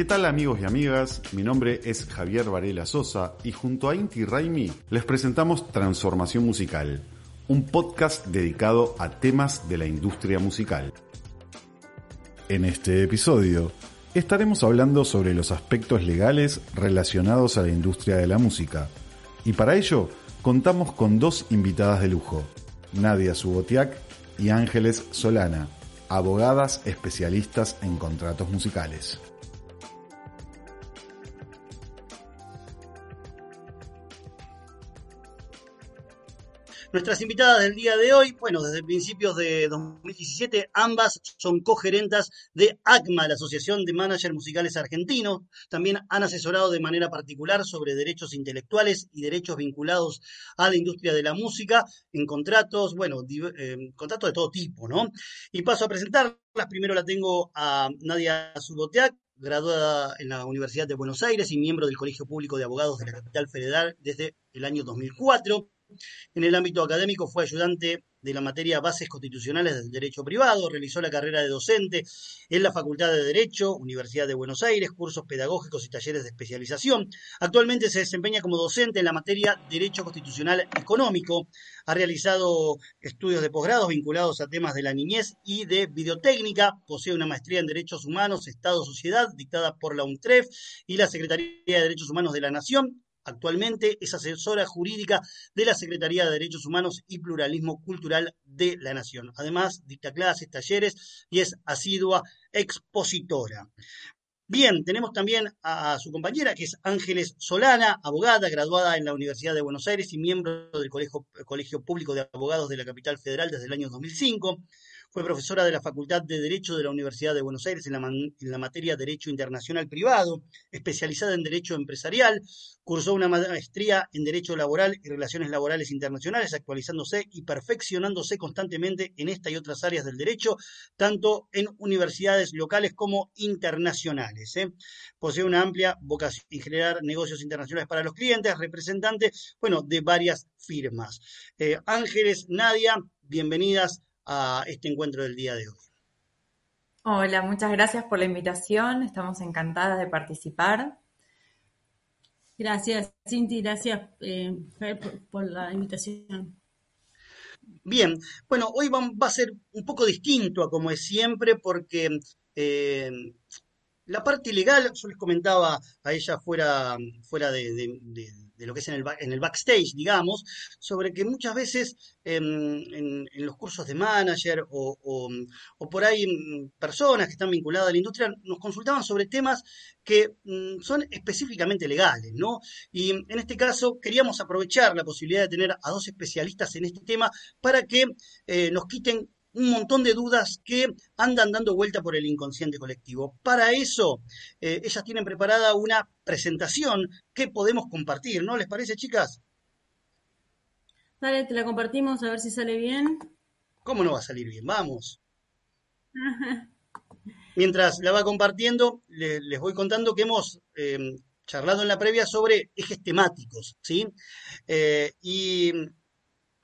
¿Qué tal amigos y amigas? Mi nombre es Javier Varela Sosa y junto a Inti Raimi les presentamos Transformación Musical, un podcast dedicado a temas de la industria musical. En este episodio estaremos hablando sobre los aspectos legales relacionados a la industria de la música y para ello contamos con dos invitadas de lujo, Nadia Subotiak y Ángeles Solana, abogadas especialistas en contratos musicales. Nuestras invitadas del día de hoy, bueno, desde principios de 2017, ambas son cogerentas de ACMA, la Asociación de Managers Musicales Argentinos. También han asesorado de manera particular sobre derechos intelectuales y derechos vinculados a la industria de la música en contratos, bueno, eh, contratos de todo tipo, ¿no? Y paso a presentarlas. Primero la tengo a Nadia Zuboteac, graduada en la Universidad de Buenos Aires y miembro del Colegio Público de Abogados de la Capital Federal desde el año 2004. En el ámbito académico fue ayudante de la materia Bases Constitucionales del Derecho Privado, realizó la carrera de docente en la Facultad de Derecho, Universidad de Buenos Aires, cursos pedagógicos y talleres de especialización. Actualmente se desempeña como docente en la materia Derecho Constitucional Económico. Ha realizado estudios de posgrado vinculados a temas de la niñez y de videotécnica. Posee una maestría en Derechos Humanos, Estado-Sociedad, dictada por la UNTREF y la Secretaría de Derechos Humanos de la Nación Actualmente es asesora jurídica de la Secretaría de Derechos Humanos y Pluralismo Cultural de la Nación. Además, dicta clases, talleres y es asidua expositora. Bien, tenemos también a su compañera, que es Ángeles Solana, abogada, graduada en la Universidad de Buenos Aires y miembro del Colegio, Colegio Público de Abogados de la Capital Federal desde el año 2005. Fue profesora de la Facultad de Derecho de la Universidad de Buenos Aires en la, materia Derecho Internacional Privado, especializada en Derecho Empresarial. Cursó una maestría en Derecho Laboral y Relaciones Laborales Internacionales, actualizándose y perfeccionándose constantemente en esta y otras áreas del derecho, tanto en universidades locales como internacionales. ¿eh? Posee una amplia vocación en generar negocios internacionales para los clientes, representante, bueno, de varias firmas. Eh, Ángeles, Nadia, bienvenidas a este encuentro del día de hoy. Hola, muchas gracias por la invitación. Estamos encantadas de participar. Gracias, Cinti, gracias eh, por, la invitación. Bien, bueno, hoy va, a ser un poco distinto a como es siempre porque eh, la parte legal, yo les comentaba a ella fuera, fuera de de lo que es en el, en el backstage, digamos, sobre que muchas veces em, en, los cursos de manager o, por ahí mm, personas que están vinculadas a la industria nos consultaban sobre temas que mm, son específicamente legales, ¿no? Y en este caso queríamos aprovechar la posibilidad de tener a dos especialistas en este tema para que eh, nos quiten un montón de dudas que andan dando vuelta por el inconsciente colectivo. Para eso, eh, ellas tienen preparada una presentación que podemos compartir, ¿no? ¿Les parece, chicas? Dale, te la compartimos a ver si sale bien. ¿Cómo no va a salir bien? Vamos. Mientras la va compartiendo, les voy contando que hemos em, charlado en la previa sobre ejes temáticos, ¿sí? Eh, y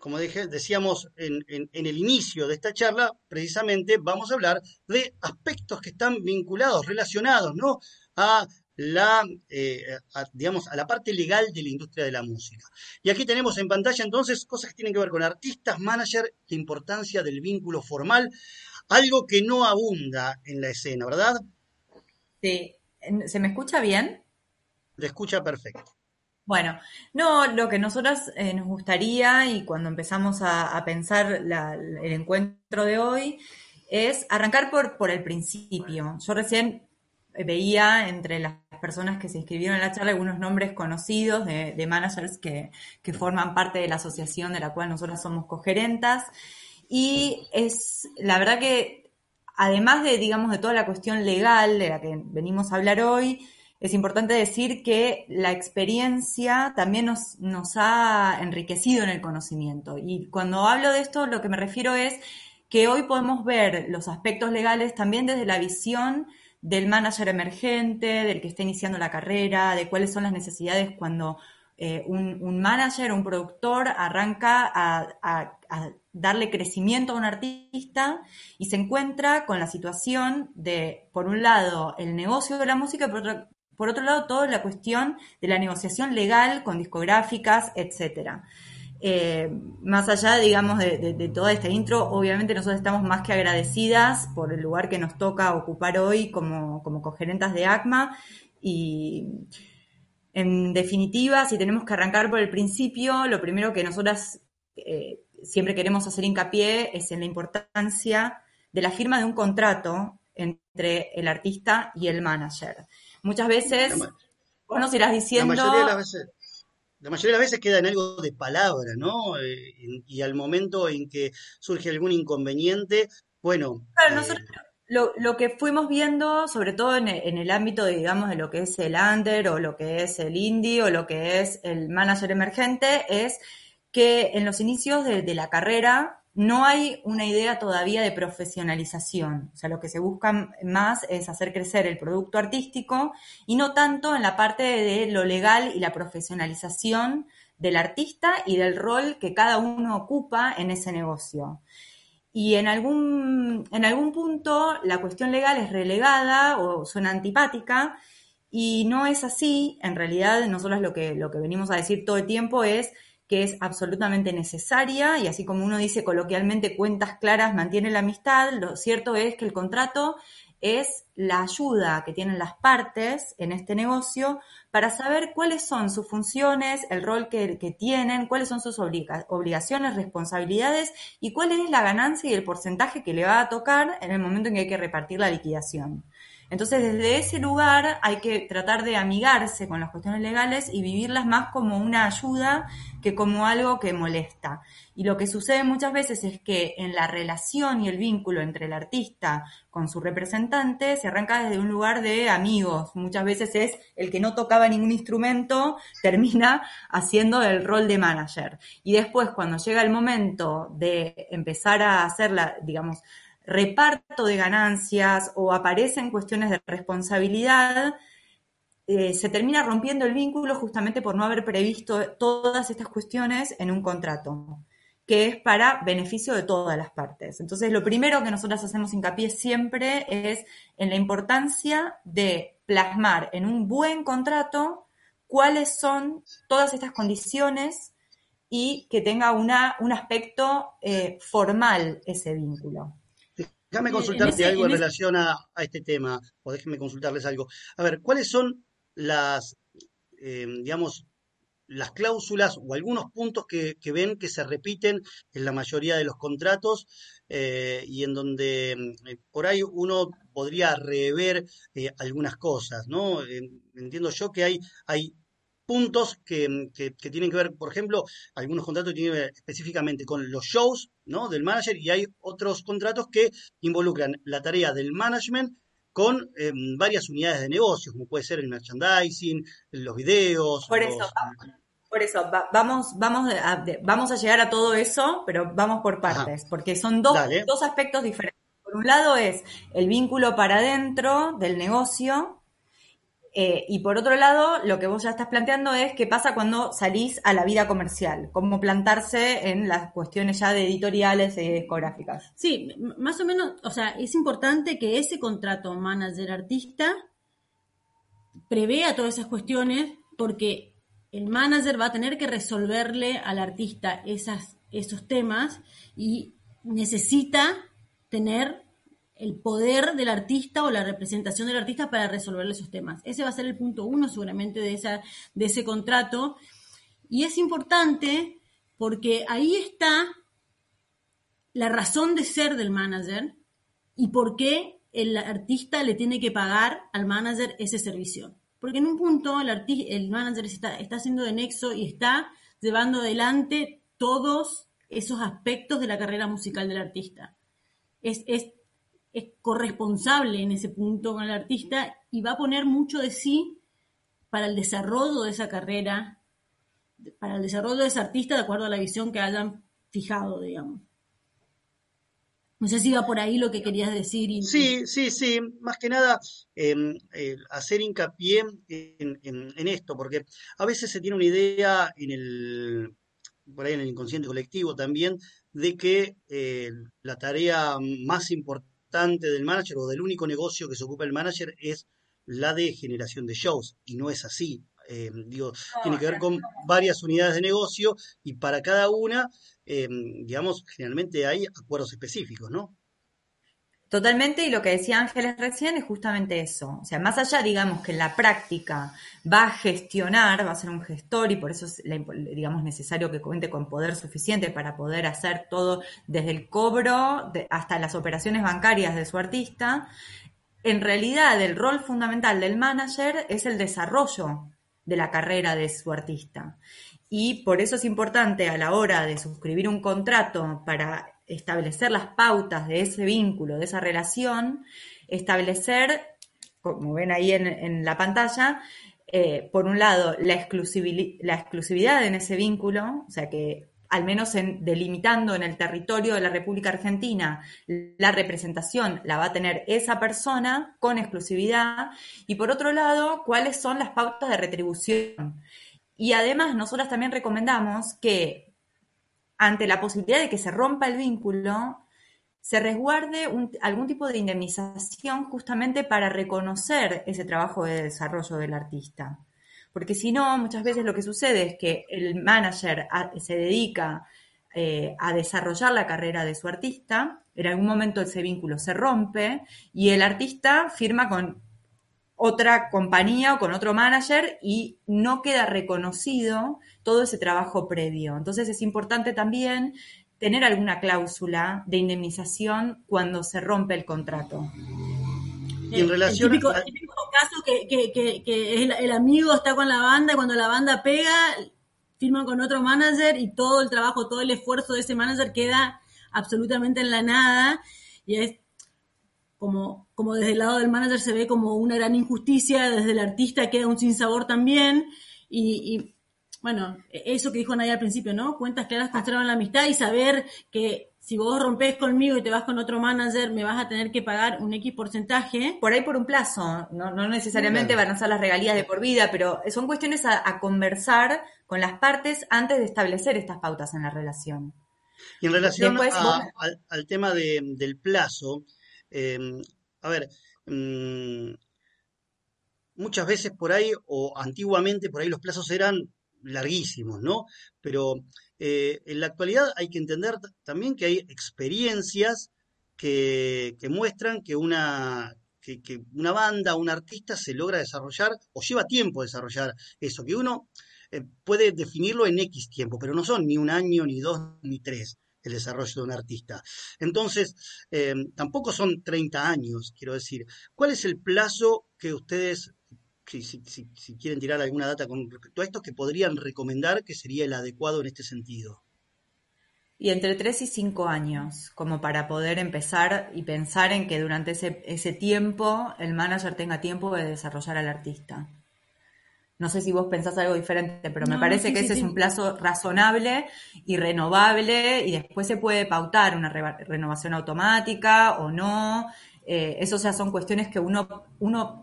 como dije, decíamos en, el inicio de esta charla, precisamente vamos a hablar de aspectos que están vinculados, relacionados, ¿no? A la, eh, digamos, a la parte legal de la industria de la música. Y aquí tenemos en pantalla entonces cosas que tienen que ver con artistas, manager, la importancia del vínculo formal, algo que no abunda en la escena, ¿verdad? Sí. ¿Se me escucha bien? Se escucha perfecto. Bueno, no, lo que nosotros eh, nos gustaría y cuando empezamos a, pensar el encuentro de hoy es arrancar por, por el principio. Yo recién veía entre las personas que se inscribieron en la charla algunos nombres conocidos de, managers que, que, forman parte de la asociación de la cual nosotros somos cogerentas. Y es la verdad que, además de, digamos, de toda la cuestión legal de la que venimos a hablar hoy, es importante decir que la experiencia también nos, nos ha enriquecido en el conocimiento. Y cuando hablo de esto, lo que me refiero es que hoy podemos ver los aspectos legales también desde la visión del manager emergente, del que está iniciando la carrera, de cuáles son las necesidades cuando eh, un, un, manager, un productor arranca a, darle crecimiento a un artista y se encuentra con la situación de, por un lado, el negocio de la música, por otro, por otro lado, toda la cuestión de la negociación legal con discográficas, etcétera. Eh, más allá, digamos, de, toda esta intro, obviamente nosotros estamos más que agradecidas por el lugar que nos toca ocupar hoy como, como cogerentas de ACMA y en definitiva, si tenemos que arrancar por el principio, lo primero que nosotras eh, siempre queremos hacer hincapié es en la importancia de la firma de un contrato entre el artista y el manager. Muchas veces, vos nos irás diciendo... La mayoría de las veces, la mayoría de las veces queda en algo de palabra, ¿no? Eh, y al momento en que surge algún inconveniente, bueno... Claro, nosotros eh, lo, lo, que fuimos viendo, sobre todo en, en, el ámbito, de, digamos, de lo que es el under o lo que es el indie o lo que es el manager emergente, es que en los inicios de, de la carrera no hay una idea todavía de profesionalización. O sea, lo que se busca más es hacer crecer el producto artístico y no tanto en la parte de lo legal y la profesionalización del artista y del rol que cada uno ocupa en ese negocio. Y en algún, en algún punto la cuestión legal es relegada o suena antipática y no es así. En realidad, nosotros lo que, lo que venimos a decir todo el tiempo es que es absolutamente necesaria y así como uno dice coloquialmente cuentas claras mantiene la amistad, lo cierto es que el contrato es la ayuda que tienen las partes en este negocio para saber cuáles son sus funciones, el rol que, tienen, cuáles son sus obligaciones, responsabilidades y cuál es la ganancia y el porcentaje que le va a tocar en el momento en que hay que repartir la liquidación. Entonces, desde ese lugar hay que tratar de amigarse con las cuestiones legales y vivirlas más como una ayuda que como algo que molesta. Y lo que sucede muchas veces es que en la relación y el vínculo entre el artista con su representante se arranca desde un lugar de amigos. Muchas veces es el que no tocaba ningún instrumento, termina haciendo el rol de manager. Y después, cuando llega el momento de empezar a hacer la, digamos, reparto de ganancias o aparecen cuestiones de responsabilidad, eh, se termina rompiendo el vínculo justamente por no haber previsto todas estas cuestiones en un contrato, que es para beneficio de todas las partes. Entonces, lo primero que nosotros hacemos hincapié siempre es en la importancia de plasmar en un buen contrato cuáles son todas estas condiciones y que tenga una, un aspecto eh, formal ese vínculo. Déjame consultarte algo en, relación a, este tema, o déjenme consultarles algo. A ver, ¿cuáles son las, eh, digamos, las cláusulas o algunos puntos que, ven que se repiten en la mayoría de los contratos eh, y en donde eh, por ahí uno podría rever algunas cosas, ¿no? entiendo yo que hay, hay puntos que, tienen que ver, por ejemplo, algunos contratos tienen que ver específicamente con los shows ¿no? del manager y hay otros contratos que involucran la tarea del management con em, varias unidades de negocio, como puede ser el merchandising, los videos. Por eso, por eso vamos, vamos, a, vamos a llegar a todo eso, pero vamos por partes, porque son dos, dos aspectos diferentes. Por un lado es el vínculo para adentro del negocio, eh, y por otro lado, lo que vos ya estás planteando es qué pasa cuando salís a la vida comercial, cómo plantarse en las cuestiones ya de editoriales y discográficas. Sí, más o menos, o sea, es importante que ese contrato manager-artista prevea todas esas cuestiones porque el manager va a tener que resolverle al artista esas, esos temas y necesita tener el poder del artista o la representación del artista para resolver esos temas. Ese va a ser el punto uno seguramente de, esa, de ese contrato. Y es importante porque ahí está la razón de ser del manager y por qué el artista le tiene que pagar al manager ese servicio. Porque en un punto el, el manager está, está haciendo de nexo y está llevando adelante todos esos aspectos de la carrera musical del artista. Es, es es corresponsable en ese punto con el artista y va a poner mucho de sí para el desarrollo de esa carrera, para el desarrollo de ese artista de acuerdo a la visión que hayan fijado, digamos. No sé si va por ahí lo que querías decir. sí, sí, sí. Más que nada, em, eh, hacer hincapié en, esto, porque a veces se tiene una idea en el, por ahí en el inconsciente colectivo también, de que eh, la tarea más importante del manager o del único negocio que se ocupa el manager es la de generación de shows, y no es así. Eh, digo, tiene que ver con varias unidades de negocio y para cada una, eh, digamos, generalmente hay acuerdos específicos, ¿no? Totalmente, y lo que decía Ángeles recién es justamente eso. O sea, más allá, digamos, que en la práctica va a gestionar, va a ser un gestor, y por eso es, digamos, necesario que cuente con poder suficiente para poder hacer todo desde el cobro hasta las operaciones bancarias de su artista. En realidad, el rol fundamental del manager es el desarrollo de la carrera de su artista. Y por eso es importante a la hora de suscribir un contrato para establecer las pautas de ese vínculo, de esa relación, establecer, como ven ahí en, la pantalla, eh, por un lado, la, la exclusividad en ese vínculo, o sea que al menos en, delimitando en el territorio de la República Argentina, la representación la va a tener esa persona con exclusividad, y por otro lado, cuáles son las pautas de retribución. Y además, nosotras también recomendamos que ante la posibilidad de que se rompa el vínculo, se resguarde algún tipo de indemnización justamente para reconocer ese trabajo de desarrollo del artista. Porque si no, muchas veces lo que sucede es que el manager se dedica eh, a desarrollar la carrera de su artista, en algún momento ese vínculo se rompe y el artista firma con otra compañía o con otro manager y no queda reconocido todo ese trabajo previo. Entonces es importante también tener alguna cláusula de indemnización cuando se rompe el contrato. Y en relación el típico, caso que, el, amigo está con la banda y cuando la banda pega, firma con otro manager y todo el trabajo, todo el esfuerzo de ese manager queda absolutamente en la nada y es como, como desde el lado del manager se ve como una gran injusticia, desde el artista queda un sinsabor también, y, bueno, eso que dijo Nadia al principio, ¿no? Cuentas claras conservan la amistad y saber que si vos rompés conmigo y te vas con otro manager, me vas a tener que pagar un X porcentaje. Por ahí por un plazo, no, no necesariamente van a ser las regalías de por vida, pero son cuestiones a, conversar con las partes antes de establecer estas pautas en la relación. Y en relación al, tema del plazo, Em, a ver, mm, muchas veces por ahí, o antiguamente por ahí los plazos eran larguísimos, ¿no? Pero eh, en la actualidad hay que entender también que hay experiencias que, muestran que una, que, una banda, un artista se logra desarrollar o lleva tiempo desarrollar eso, que uno eh, puede definirlo en X tiempo, pero no son ni un año, ni dos, ni tres el desarrollo de un artista. Entonces, eh, tampoco son 30 años, quiero decir. ¿Cuál es el plazo que ustedes, si, quieren tirar alguna data con respecto a esto, que podrían recomendar que sería el adecuado en este sentido? Y entre 3 y 5 años, como para poder empezar y pensar en que durante ese, ese tiempo el manager tenga tiempo de desarrollar al artista. No sé si vos pensás algo diferente, pero me parece que ese es un plazo razonable y renovable y después se puede pautar una renovación automática o no. Eh, eso ya son cuestiones que uno, uno,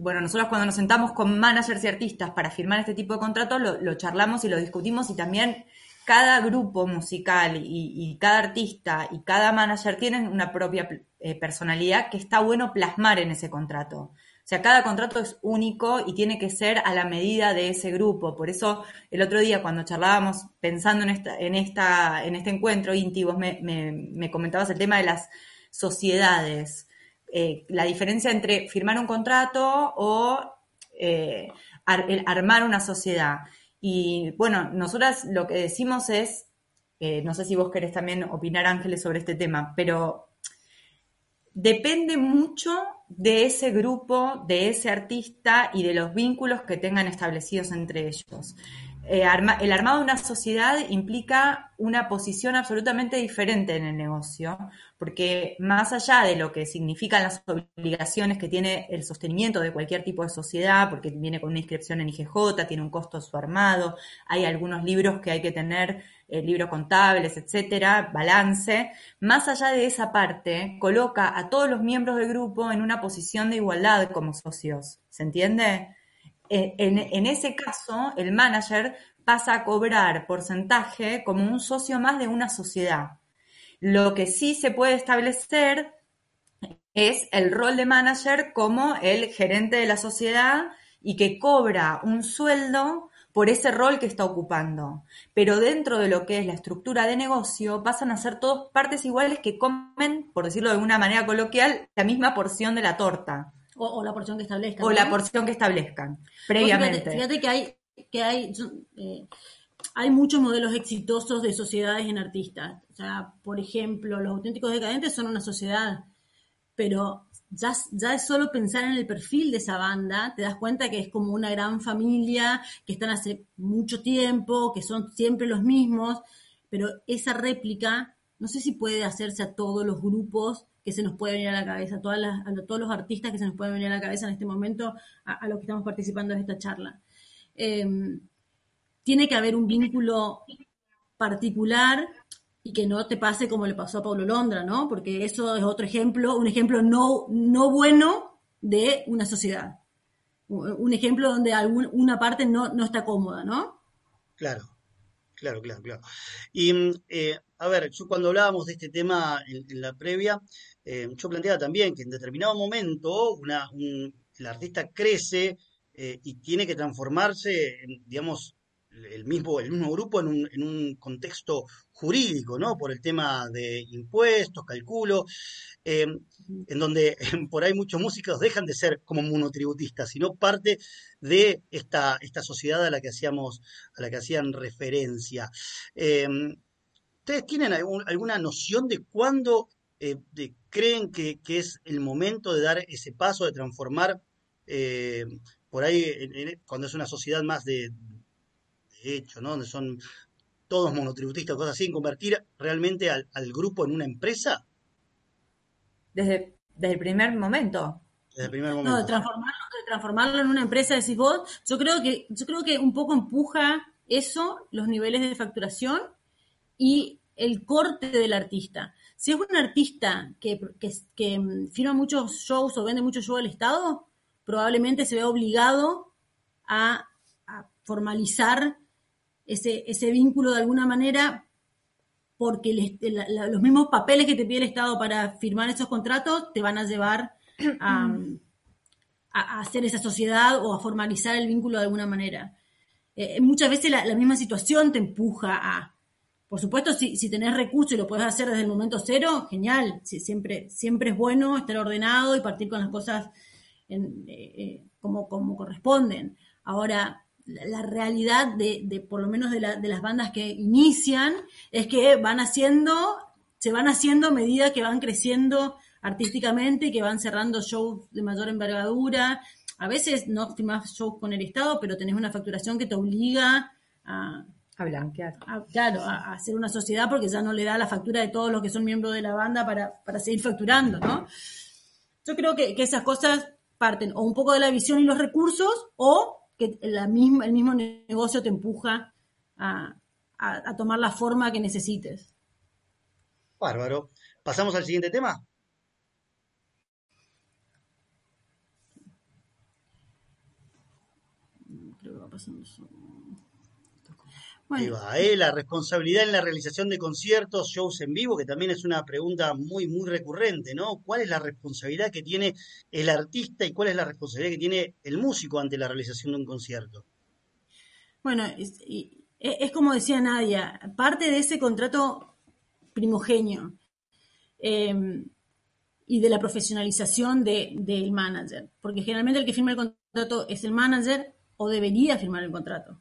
bueno, nosotros cuando nos sentamos con managers y artistas para firmar este tipo de contratos, lo, charlamos y lo discutimos y también cada grupo musical y, cada artista y cada manager tienen una propia eh, personalidad que está bueno plasmar en ese contrato. O sea, cada contrato es único y tiene que ser a la medida de ese grupo. Por eso el otro día cuando charlábamos pensando en, esta, en, esta, en este encuentro, Inti, vos me, comentabas el tema de las sociedades. Eh, la diferencia entre firmar un contrato o eh, armar una sociedad. Y bueno, nosotras lo que decimos es, eh, no sé si vos querés también opinar, Ángeles, sobre este tema, pero depende mucho de ese grupo, de ese artista y de los vínculos que tengan establecidos entre ellos. Eh, el armado de una sociedad implica una posición absolutamente diferente en el negocio, porque más allá de lo que significan las obligaciones que tiene el sostenimiento de cualquier tipo de sociedad, porque viene con una inscripción en IGJ, tiene un costo su armado, hay algunos libros que hay que tener, eh, libros contables, etcétera, balance, más allá de esa parte, coloca a todos los miembros del grupo en una posición de igualdad como socios, ¿se entiende? En, ese caso, el manager pasa a cobrar porcentaje como un socio más de una sociedad. Lo que sí se puede establecer es el rol de manager como el gerente de la sociedad y que cobra un sueldo por ese rol que está ocupando. Pero dentro de lo que es la estructura de negocio, pasan a ser todos partes iguales que comen, por decirlo de alguna manera coloquial, la misma porción de la torta. O, la porción que establezcan. O la porción que establezcan previamente. Fíjate, que hay, que hay, eh, hay muchos modelos exitosos de sociedades en artistas. O sea, por ejemplo, los auténticos decadentes son una sociedad, pero ya, ya es solo pensar en el perfil de esa banda, te das cuenta que es como una gran familia, que están hace mucho tiempo, que son siempre los mismos, pero esa réplica no sé si puede hacerse a todos los grupos que se nos puede venir a la cabeza, a, todas las, a todos los artistas que se nos pueden venir a la cabeza en este momento, a, los que estamos participando en esta charla. Em, tiene que haber un vínculo particular y que no te pase como le pasó a Pablo Londra, ¿no? Porque eso es otro ejemplo, un ejemplo no, no bueno de una sociedad. Un ejemplo donde una parte no, no está cómoda, ¿no? Claro, claro, claro, claro. Y mm, eh, a ver, yo cuando hablábamos de este tema en, la previa, eh, yo planteaba también que en determinado momento el artista crece eh, y tiene que transformarse, digamos, el mismo, el mismo grupo en un, en un contexto jurídico, ¿no? Por el tema de impuestos, calculo, en donde por ahí muchos músicos dejan de ser como monotributistas, sino parte de esta, esta sociedad a la que hacíamos, a la que hacían referencia. Eh, ¿Ustedes tienen alguna noción de cuándo eh, creen que, es el momento de dar ese paso, de transformar por ahí, cuando es una sociedad más de, hecho, ¿no? Donde son todos monotributistas, cosas así, en convertir realmente al, grupo en una empresa? Desde, desde el primer momento. Desde el primer momento. No, de transformarlo, transformarlo en una empresa, decís vos, yo creo que, yo creo que un poco empuja eso, los niveles de facturación y el corte del artista. Si es un artista que, que, mm, firma muchos shows o vende muchos shows al Estado, probablemente se vea obligado a, a formalizar ese, ese vínculo de alguna manera porque los mismos papeles que te pide el Estado para firmar esos contratos te van a llevar a, hacer esa sociedad o a formalizar el vínculo de alguna manera. Eh, muchas veces la, misma situación te empuja a, por supuesto, si, si tenés recursos y lo puedes hacer desde el momento cero, genial. siempre, siempre es bueno estar ordenado y partir con las cosas eh, eh, como, como corresponden. Ahora, la realidad de, por lo menos de, las bandas que inician es que van haciendo, se van haciendo a medida que van creciendo artísticamente, que van cerrando shows de mayor envergadura. A veces no firmás shows con el Estado, pero tenés una facturación que te obliga a, a blanquear. claro, a, hacer una sociedad porque ya no le da la factura de todos los que son miembros de la banda para, para seguir facturando, ¿no? Yo creo que, que esas cosas parten o un poco de la visión y los recursos o que la misma, el mismo negocio te empuja a, tomar la forma que necesites. Bárbaro. ¿Pasamos al siguiente tema? Creo que va pasando ¿eh? La responsabilidad en la realización de conciertos, shows en vivo, que también es una pregunta muy, muy recurrente, ¿no? ¿Cuál es la responsabilidad que tiene el artista y cuál es la responsabilidad que tiene el músico ante la realización de un concierto? Bueno, es, como decía Nadia, parte de ese contrato primogenio em, y de la profesionalización del manager, porque generalmente el que firma el contrato es el manager o debería firmar el contrato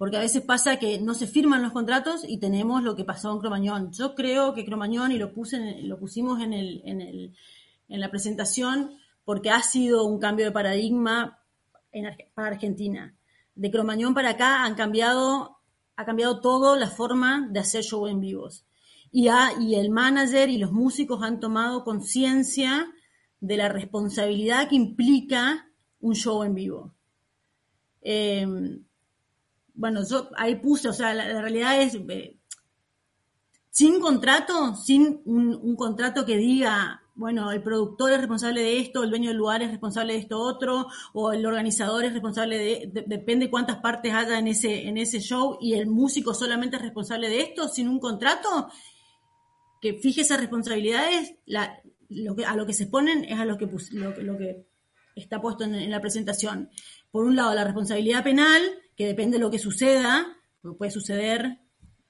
porque a veces pasa que no se firman los contratos y tenemos lo que pasó en Cromañón. Yo creo que Cromañón, y lo, puse lo pusimos en, el, en, el, en, la presentación, porque ha sido un cambio de paradigma para Argentina. De Cromañón para acá han cambiado, ha cambiado todo la forma de hacer show en vivos. Y, y el manager y los músicos han tomado conciencia de la responsabilidad que implica un show en vivo. Eh, bueno, yo ahí puse, o sea, la, realidad es, eh, sin contrato, sin un, contrato que diga bueno, el productor es responsable de esto, el dueño del lugar es responsable de esto otro, o el organizador es responsable de, depende cuántas partes haya en ese, en ese show, y el músico solamente es responsable de esto, sin un contrato, que fije esas responsabilidades, lo que, a lo que se ponen es a lo que, lo, que está puesto en, la presentación. Por un lado, la responsabilidad penal, que depende de lo que suceda, puede suceder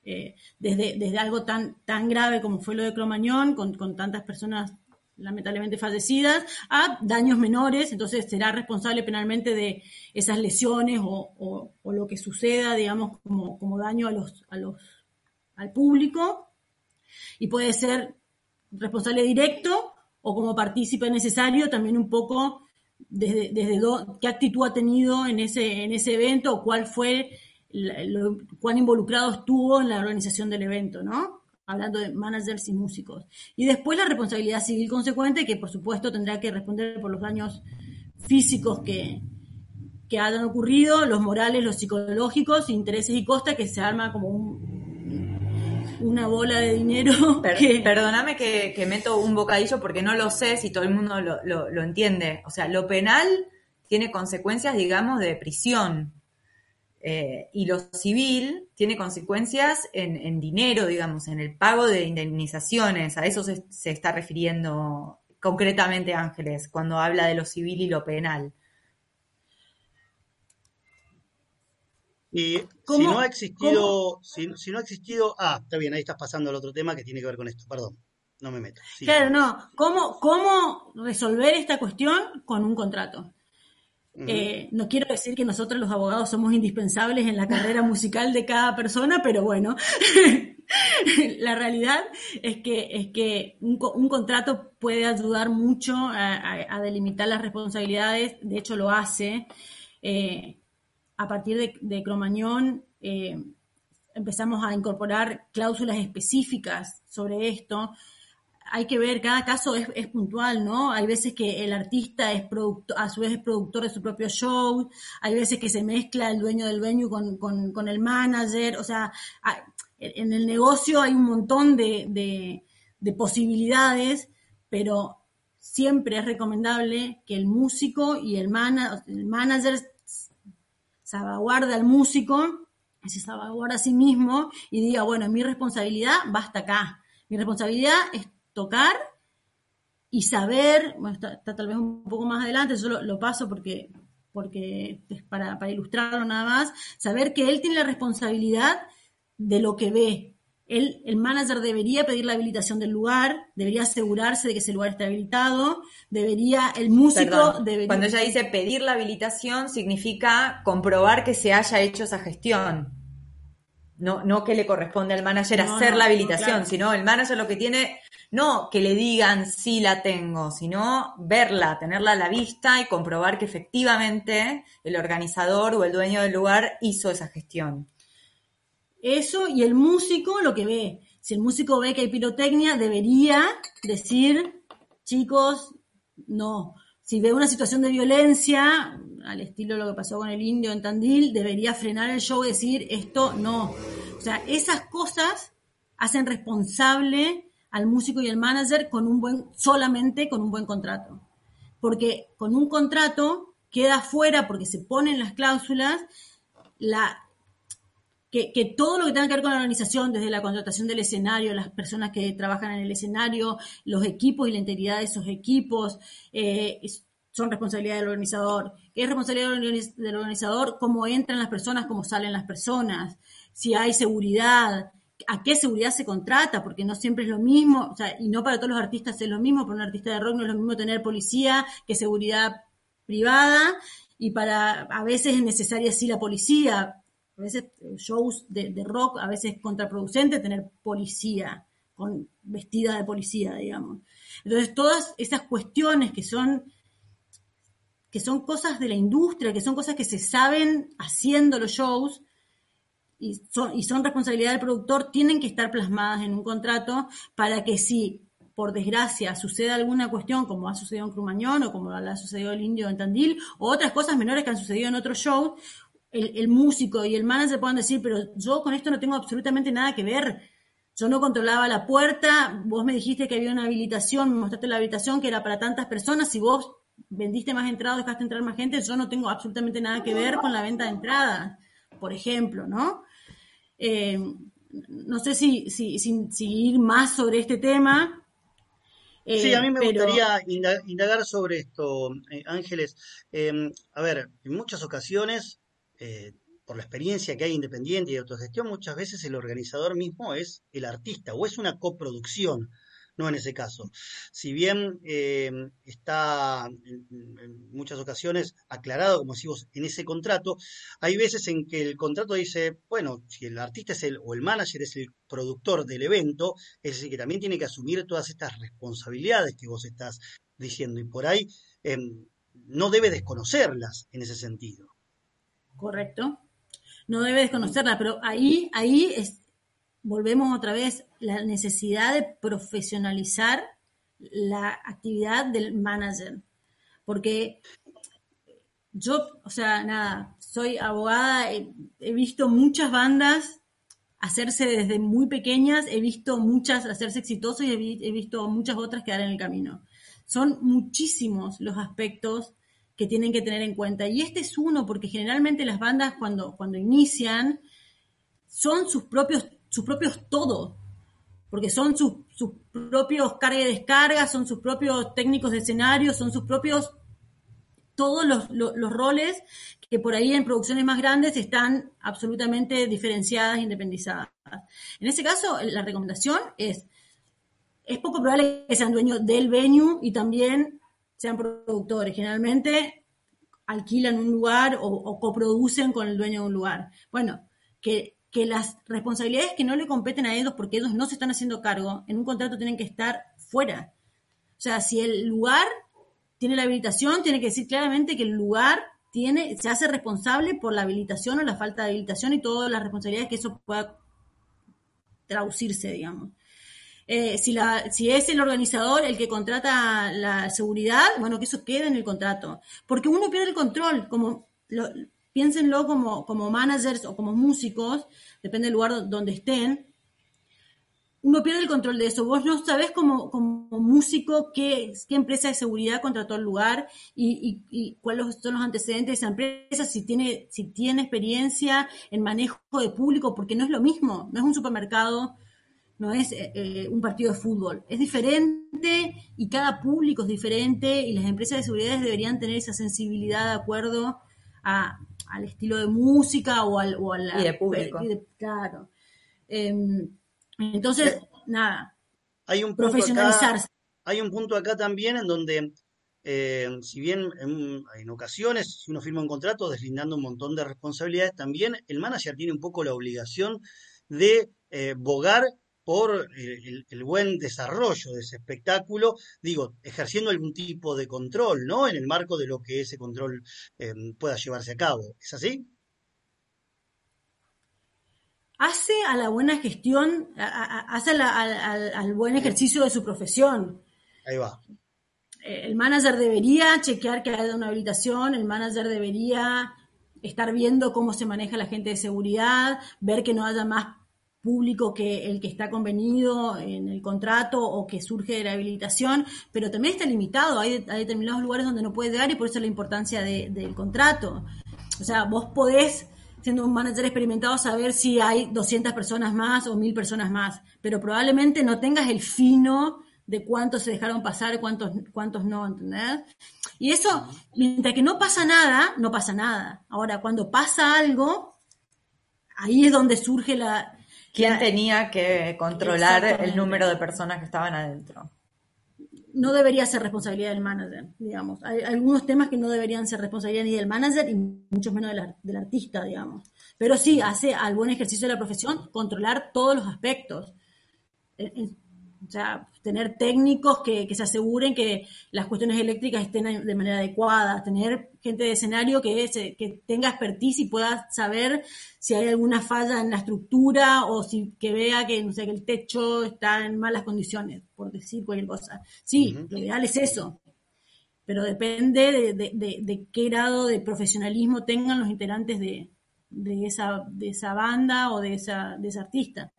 eh, desde, desde algo tan, tan grave como fue lo de Cromañón, con, con tantas personas lamentablemente fallecidas, a daños menores, entonces será responsable penalmente de esas lesiones o, lo que suceda, digamos, como, como daño a los, a los, al público, y puede ser responsable directo o como partícipe necesario, también un poco desde, desde qué actitud ha tenido en ese, en ese evento o cuál fue, cuán involucrado estuvo en la organización del evento, ¿no? hablando de managers y músicos. Y después la responsabilidad civil consecuente, que por supuesto tendrá que responder por los daños físicos que, que hayan ocurrido, los morales, los psicológicos, intereses y costas, que se arma como una bola de dinero. Perdóname que, meto un bocadillo porque no lo sé si todo el mundo lo, lo entiende. O sea, lo penal tiene consecuencias, digamos, de prisión. Eh, y lo civil tiene consecuencias en, dinero, digamos, en el pago de indemnizaciones. A eso se, está refiriendo concretamente Ángeles cuando habla de lo civil y lo penal. Y si no ha existido, si, no ha existido, ah, está bien, ahí estás pasando al otro tema que tiene que ver con esto, perdón, no me meto. Claro, no, ¿Cómo, ¿cómo resolver esta cuestión con un contrato? Eh, no quiero decir que nosotros los abogados somos indispensables en la carrera musical de cada persona, pero bueno, la realidad es que, es que un, contrato puede ayudar mucho a, delimitar las responsabilidades, de hecho lo hace. Eh, a partir de, de Cromañón eh, empezamos a incorporar cláusulas específicas sobre esto, hay que ver, cada caso es, puntual, ¿no? Hay veces que el artista es productor, a su vez es productor de su propio show, hay veces que se mezcla el dueño del venue con, el manager, o sea, en el negocio hay un montón de, posibilidades, pero siempre es recomendable que el músico y el, el manager salvaguarde al músico, se salvaguarda a sí mismo y diga, bueno, mi responsabilidad va hasta acá. Mi responsabilidad es tocar y saber, bueno, está, tal vez un poco más adelante, yo lo, paso porque, porque es para, para, ilustrarlo nada más, saber que él tiene la responsabilidad de lo que ve. Él, el manager debería pedir la habilitación del lugar, debería asegurarse de que ese lugar esté habilitado, debería, el músico debería... Cuando ella dice pedir la habilitación, significa comprobar que se haya hecho esa gestión. No, no que le corresponde al manager hacer la habilitación, sino el manager lo que tiene no que le digan sí la tengo, sino verla, tenerla a la vista y comprobar que efectivamente el organizador o el dueño del lugar hizo esa gestión. Eso y el músico lo que ve. Si el músico ve que hay pirotecnia, debería decir, chicos, no. Si ve una situación de violencia, al estilo de lo que pasó con el indio en Tandil, debería frenar el show y decir, esto no. O sea, esas cosas hacen responsable al músico y al manager con un buen, solamente con un buen contrato. Porque con un contrato queda fuera, porque se ponen las cláusulas, la, que, todo lo que tenga que ver con la organización, desde la contratación del escenario, las personas que trabajan en el escenario, los equipos y la integridad de esos equipos, eh, son responsabilidad del organizador. ¿Qué es responsabilidad del organizador? Cómo entran las personas, cómo salen las personas, si hay seguridad, a qué seguridad se contrata, porque no siempre es lo mismo, o sea, y no para todos los artistas es lo mismo, para un artista de rock no es lo mismo tener policía que seguridad privada, y para, a veces es necesaria sí la policía, a veces eh, shows de, rock, a veces es contraproducente tener policía, con vestida de policía, digamos. Entonces, todas esas cuestiones que son que son cosas de la industria, que son cosas que se saben haciendo los shows, y son, y son responsabilidad del productor, tienen que estar plasmadas en un contrato para que si por desgracia suceda alguna cuestión como ha sucedido en Crumañón o como ha sucedido el Indio en Tandil o otras cosas menores que han sucedido en otro show, el, músico y el manager puedan decir, pero yo con esto no tengo absolutamente nada que ver. Yo no controlaba la puerta, vos me dijiste que había una habilitación, me mostraste la habilitación que era para tantas personas, si vos vendiste más entradas, dejaste entrar más gente, yo no tengo absolutamente nada que ver con la venta de entradas, por ejemplo, ¿no? Eh, no sé si, si, ir más sobre este tema. sí, a mí me gustaría indagar sobre esto, eh, Ángeles. A ver, en muchas ocasiones eh, por la experiencia que hay independiente y de autogestión, muchas veces el organizador mismo es el artista o es una coproducción, no en ese caso. Si bien eh, está en, muchas ocasiones aclarado, como decimos, en ese contrato, hay veces en que el contrato dice, bueno, si el artista es el, o el manager es el productor del evento, es decir, que también tiene que asumir todas estas responsabilidades que vos estás diciendo y por ahí em, no debe desconocerlas en ese sentido. Correcto no debe desconocerla, pero ahí, ahí es, volvemos otra vez, la necesidad de profesionalizar la actividad del manager. Porque yo, o sea, nada, soy abogada, he, visto muchas bandas hacerse desde muy pequeñas, he visto muchas hacerse exitosas y he, he visto muchas otras quedar en el camino. Son muchísimos los aspectos que tienen que tener en cuenta. Y este es uno, porque generalmente las bandas cuando, cuando inician son sus propios, sus propios todo, porque son sus, sus propios carga y descarga, son sus propios técnicos de escenario, son sus propios, todos los, los, roles que por ahí en producciones más grandes están absolutamente diferenciadas, independizadas. En ese caso, la recomendación es, es poco probable que sean dueños del venue y también sean productores. Generalmente alquilan un lugar o, coproducen con el dueño de un lugar. Bueno, que, que las responsabilidades que no le competen a ellos porque ellos no se están haciendo cargo, en un contrato tienen que estar fuera. O sea, si el lugar tiene la habilitación, tiene que decir claramente que el lugar tiene, se hace responsable por la habilitación o la falta de habilitación y todas las responsabilidades que eso pueda traducirse, digamos. Eh, si, la, si es el organizador el que contrata la seguridad, bueno, que eso quede en el contrato. Porque uno pierde el control, como piénsenlo como, como managers o como músicos, depende del lugar donde estén, uno pierde el control de eso. Vos no sabés como, como músico qué, qué empresa de seguridad contrató el lugar y, y, cuáles son los antecedentes de esa empresa, si tiene, si tiene experiencia en manejo de público, porque no es lo mismo, no es un supermercado no es eh, eh, un partido de fútbol. Es diferente y cada público es diferente y las empresas de seguridad deberían tener esa sensibilidad de acuerdo al estilo de música o al... O y de público. claro. Em, entonces, nada. Hay un profesionalizarse. hay un punto acá también en donde, eh, si bien en, ocasiones, si uno firma un contrato deslindando un montón de responsabilidades, también el manager tiene un poco la obligación de bogar por el, buen desarrollo de ese espectáculo, digo, ejerciendo algún tipo de control, ¿no? En el marco de lo que ese control eh, pueda llevarse a cabo. ¿Es así? Hace a la buena gestión, hace al, buen ejercicio de su profesión. Ahí va. Eh, el manager debería chequear que haya una habilitación, el manager debería estar viendo cómo se maneja la gente de seguridad, ver que no haya más público que el que está convenido en el contrato o que surge de la habilitación, pero también está limitado. Hay, determinados lugares donde no puede dar y por eso la importancia del contrato. O sea, vos podés, siendo un manager experimentado, saber si hay 200 personas más o 1000 personas más, pero probablemente no tengas el fino de cuántos se dejaron pasar, cuántos, cuántos no, ¿entendés? Y eso, mientras que no pasa nada, no pasa nada. Ahora, cuando pasa algo, ahí es donde surge la, ¿Quién tenía que controlar el número de personas que estaban adentro? No debería ser responsabilidad del manager, digamos. Hay algunos temas que no deberían ser responsabilidad ni del manager y mucho menos del, artista, digamos. Pero sí hace al buen ejercicio de la profesión controlar todos los aspectos. O sea, tener técnicos que, se aseguren que las cuestiones eléctricas estén de manera adecuada, tener gente de escenario que, que tenga expertise y pueda saber si hay alguna falla en la estructura o si que vea que, no sé, que el techo está en malas condiciones, por decir cualquier cosa. Sí, lo ideal es eso, pero depende de, qué grado de profesionalismo tengan los integrantes de, esa, de esa banda o de esa, de ese artista.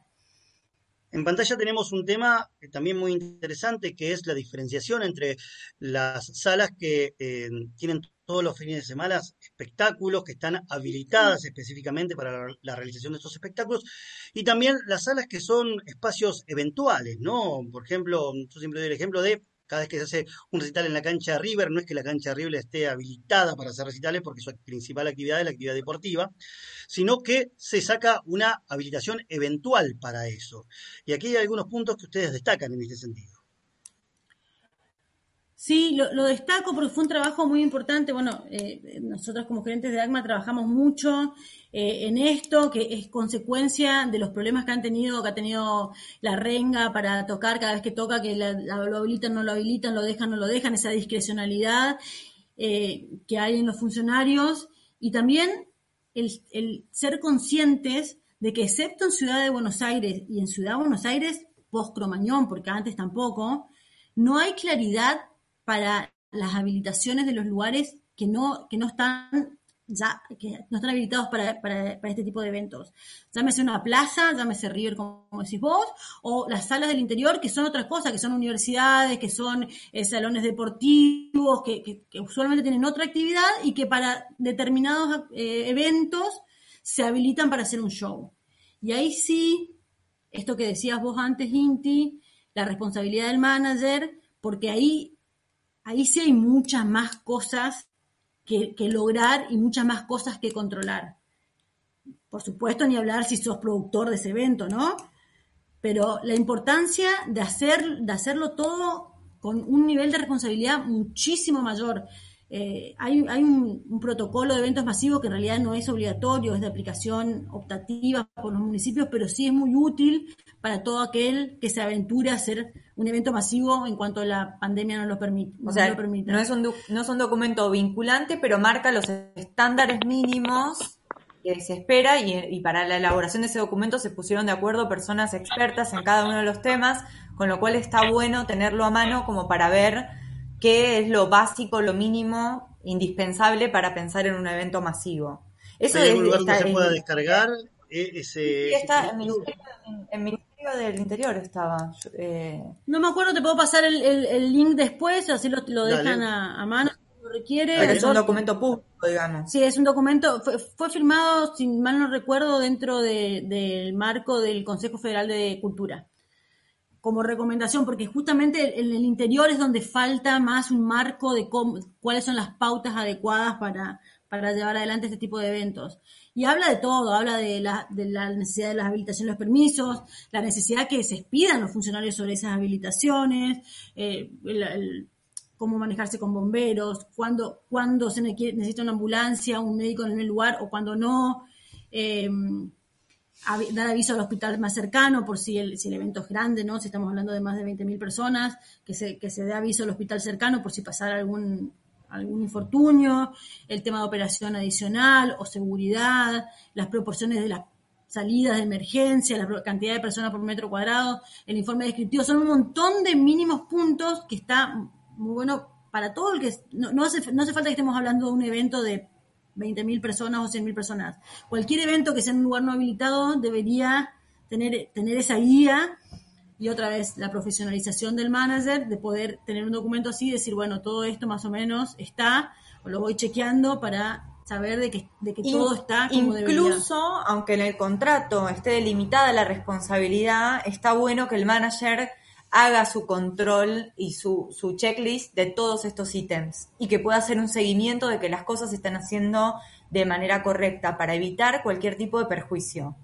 En pantalla tenemos un tema también muy interesante que es la diferenciación entre las salas que eh, tienen todos los fines de semana espectáculos que están habilitadas específicamente para la, realización de estos espectáculos y también las salas que son espacios eventuales, ¿no? Por ejemplo, yo siempre doy el ejemplo de cada vez que se hace un recital en la cancha River, no es que la cancha River esté habilitada para hacer recitales porque su principal actividad es la actividad deportiva, sino que se saca una habilitación eventual para eso. Y aquí hay algunos puntos que ustedes destacan en este sentido. Sí, lo, destaco porque fue un trabajo muy importante. Bueno, eh, nosotros como gerentes de ACMA trabajamos mucho eh, en esto, que es consecuencia de los problemas que han tenido, que ha tenido la renga para tocar cada vez que toca, que lo habilitan, no lo habilitan, lo dejan, no lo dejan, esa discrecionalidad eh, que hay en los funcionarios. Y también el, el ser conscientes de que excepto en Ciudad de Buenos Aires y en Ciudad de Buenos Aires, post-Cromañón, porque antes tampoco, no hay claridad para las habilitaciones de los lugares que no, que no están ya, que no están habilitados para, para, este tipo de eventos. Llámese una plaza, llámese River, como decís vos, o las salas del interior, que son otra cosa, que son universidades, que son eh, salones deportivos, que, usualmente tienen otra actividad y que para determinados eh, eventos se habilitan para hacer un show. Y ahí sí, esto que decías vos antes, Inti, la responsabilidad del manager, porque ahí ahí sí hay muchas más cosas que, lograr y muchas más cosas que controlar. Por supuesto, ni hablar si sos productor de ese evento, ¿no? Pero la importancia de, hacer, de hacerlo todo con un nivel de responsabilidad muchísimo mayor. Eh, hay, un, protocolo de eventos masivos que en realidad no es obligatorio, es de aplicación optativa por los municipios, pero sí es muy útil para todo aquel que se aventure a hacer un evento masivo en cuanto la pandemia no lo, permite, o sea, No, es un, no es un documento vinculante, pero marca los estándares mínimos que se espera y, y, para la elaboración de ese documento se pusieron de acuerdo personas expertas en cada uno de los temas, con lo cual está bueno tenerlo a mano como para ver qué es lo básico, lo mínimo, indispensable para pensar en un evento masivo. Eso ¿Hay algún lugar donde se pueda descargar e-, ese, está en, en, Ministerio del Interior estaba. Eh. No me acuerdo, te puedo pasar el, el, link después, así lo, lo dejan a, mano si lo requiere. es un documento público, digamos. Sí, es un documento, fue, firmado, si mal no recuerdo, dentro del marco del Consejo Federal de Cultura como recomendación, porque justamente en el interior es donde falta más un marco de cómo, cuáles son las pautas adecuadas para, para llevar adelante este tipo de eventos. Y habla de todo, habla de la, de la necesidad de las habilitaciones, los permisos, la necesidad que se expidan los funcionarios sobre esas habilitaciones, eh, cómo manejarse con bomberos, cuándo, cuándo se necesita una ambulancia, un médico en el lugar o cuándo no. Eh, dar aviso al hospital más cercano por si el, si el evento es grande, ¿no? Si estamos hablando de más de 20.000 personas, que se, que se dé aviso al hospital cercano por si pasara algún, algún infortunio, el tema de operación adicional o seguridad, las proporciones de las salidas de emergencia, la cantidad de personas por metro cuadrado, el informe descriptivo, son un montón de mínimos puntos que está muy bueno para todo el que... No, no, hace, no hace falta que estemos hablando de un evento de 20.000 personas o 100.000 personas. Cualquier evento que sea en un lugar no habilitado debería tener, tener esa guía y otra vez la profesionalización del manager de poder tener un documento así y decir, bueno, todo esto más o menos está, o lo voy chequeando para saber de que, de que todo está como Incluso, aunque en el contrato esté delimitada la responsabilidad, está bueno que el manager haga su control y su, su checklist de todos estos ítems y que pueda hacer un seguimiento de que las cosas se están haciendo de manera correcta para evitar cualquier tipo de perjuicio.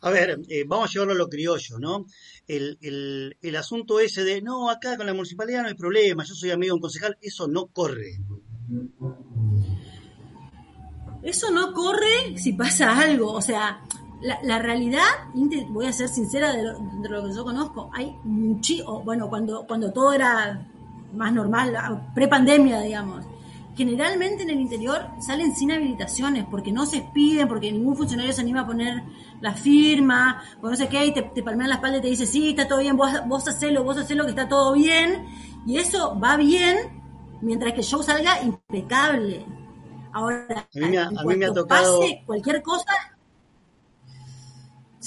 A ver, eh, vamos a llevarlo a lo criollo, ¿no? El, el, el, asunto ese de, no, acá con la municipalidad no hay problema, yo soy amigo de un concejal, eso no corre. Eso no corre si pasa algo, o sea, la, realidad, voy a ser sincera de lo, que yo conozco, hay muchísimo, bueno, cuando, cuando todo era más normal, pre-pandemia, digamos, generalmente en el interior salen sin habilitaciones porque no se piden, porque ningún funcionario se anima a poner la firma, o no sé qué, y te, te palmean la espalda y te dice, sí, está todo bien, vos, vos hacelo, vos hacelo, que está todo bien, y eso va bien mientras que el show salga impecable. Ahora, a mí me ha, tocado... pase cualquier cosa,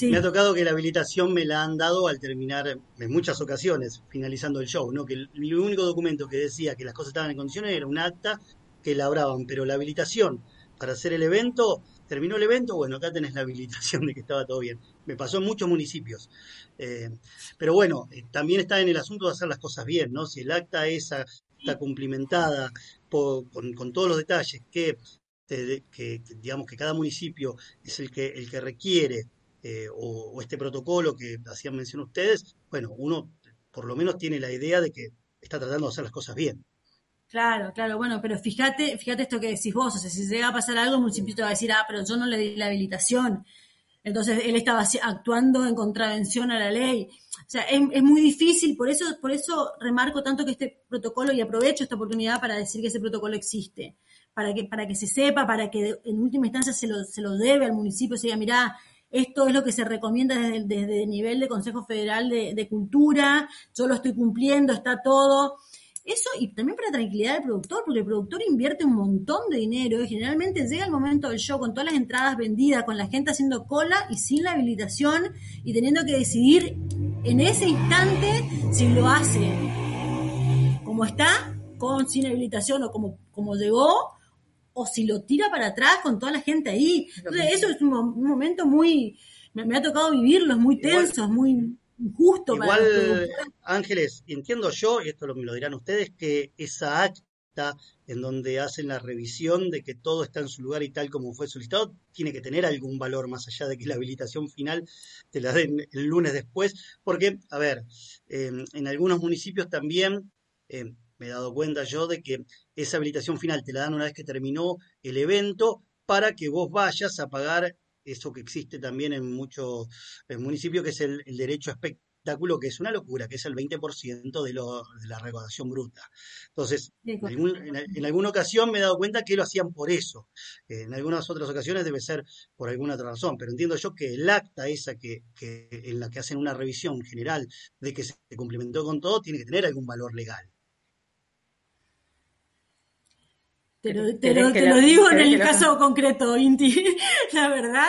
Me ha tocado que la habilitación me la han dado al terminar, en muchas ocasiones, finalizando el show, ¿no? Que el, único documento que decía que las cosas estaban en condiciones era un acta que labraban, pero la habilitación para hacer el evento, terminó el evento, bueno, acá tenés la habilitación de que estaba todo bien. Me pasó en muchos municipios. Eh, pero bueno, eh, también está en el asunto de hacer las cosas bien, ¿no? Si el acta esa está cumplimentada con, todos los detalles que, que, digamos, que cada municipio es el que, el que requiere, eh, o, o este protocolo que hacían mención ustedes, bueno, uno por lo menos tiene la idea de que está tratando de hacer las cosas bien. Claro, claro, bueno, pero fíjate, fíjate esto que decís vos, o sea, si llega a pasar algo, el municipio te va a decir, ah, pero yo no le di la habilitación. Entonces él estaba actuando en contravención a la ley. O sea, es, muy difícil, por eso, por eso remarco tanto que este protocolo, y aprovecho esta oportunidad para decir que ese protocolo existe, para que, para que se sepa, para que en última instancia se lo, se lo debe al municipio, se diga, mirá, esto es lo que se recomienda desde, el nivel de Consejo Federal de, de Cultura, yo lo estoy cumpliendo, está todo. Eso y también para tranquilidad del productor, porque el productor invierte un montón de dinero y generalmente llega el momento del show con todas las entradas vendidas, con la gente haciendo cola y sin la habilitación y teniendo que decidir en ese instante si lo hace como está, con sin habilitación o como, como llegó, o si lo tira para atrás con toda la gente ahí. Entonces, eso es un, momento muy, me, ha tocado vivirlo, es muy tenso, es muy justo Igual, Ángeles, entiendo yo, y esto me lo dirán ustedes, que esa acta en donde hacen la revisión de que todo está en su lugar y tal como fue solicitado, tiene que tener algún valor más allá de que la habilitación final te la den el lunes después, porque, a ver, em, en algunos municipios también em, me he dado cuenta yo de que esa habilitación final te la dan una vez que terminó el evento para que vos vayas a pagar eso que existe también en muchos municipios, que es el, derecho a espectáculo, que es una locura, que es el 20% de, lo, de la recaudación bruta. Entonces, en, alguna ocasión me he dado cuenta que lo hacían por eso. en algunas otras ocasiones debe ser por alguna otra razón, pero entiendo yo que el acta esa que, que en la que hacen una revisión general de que se cumplimentó con todo, tiene que tener algún valor legal. Te lo, digo en el caso concreto, Inti, la verdad.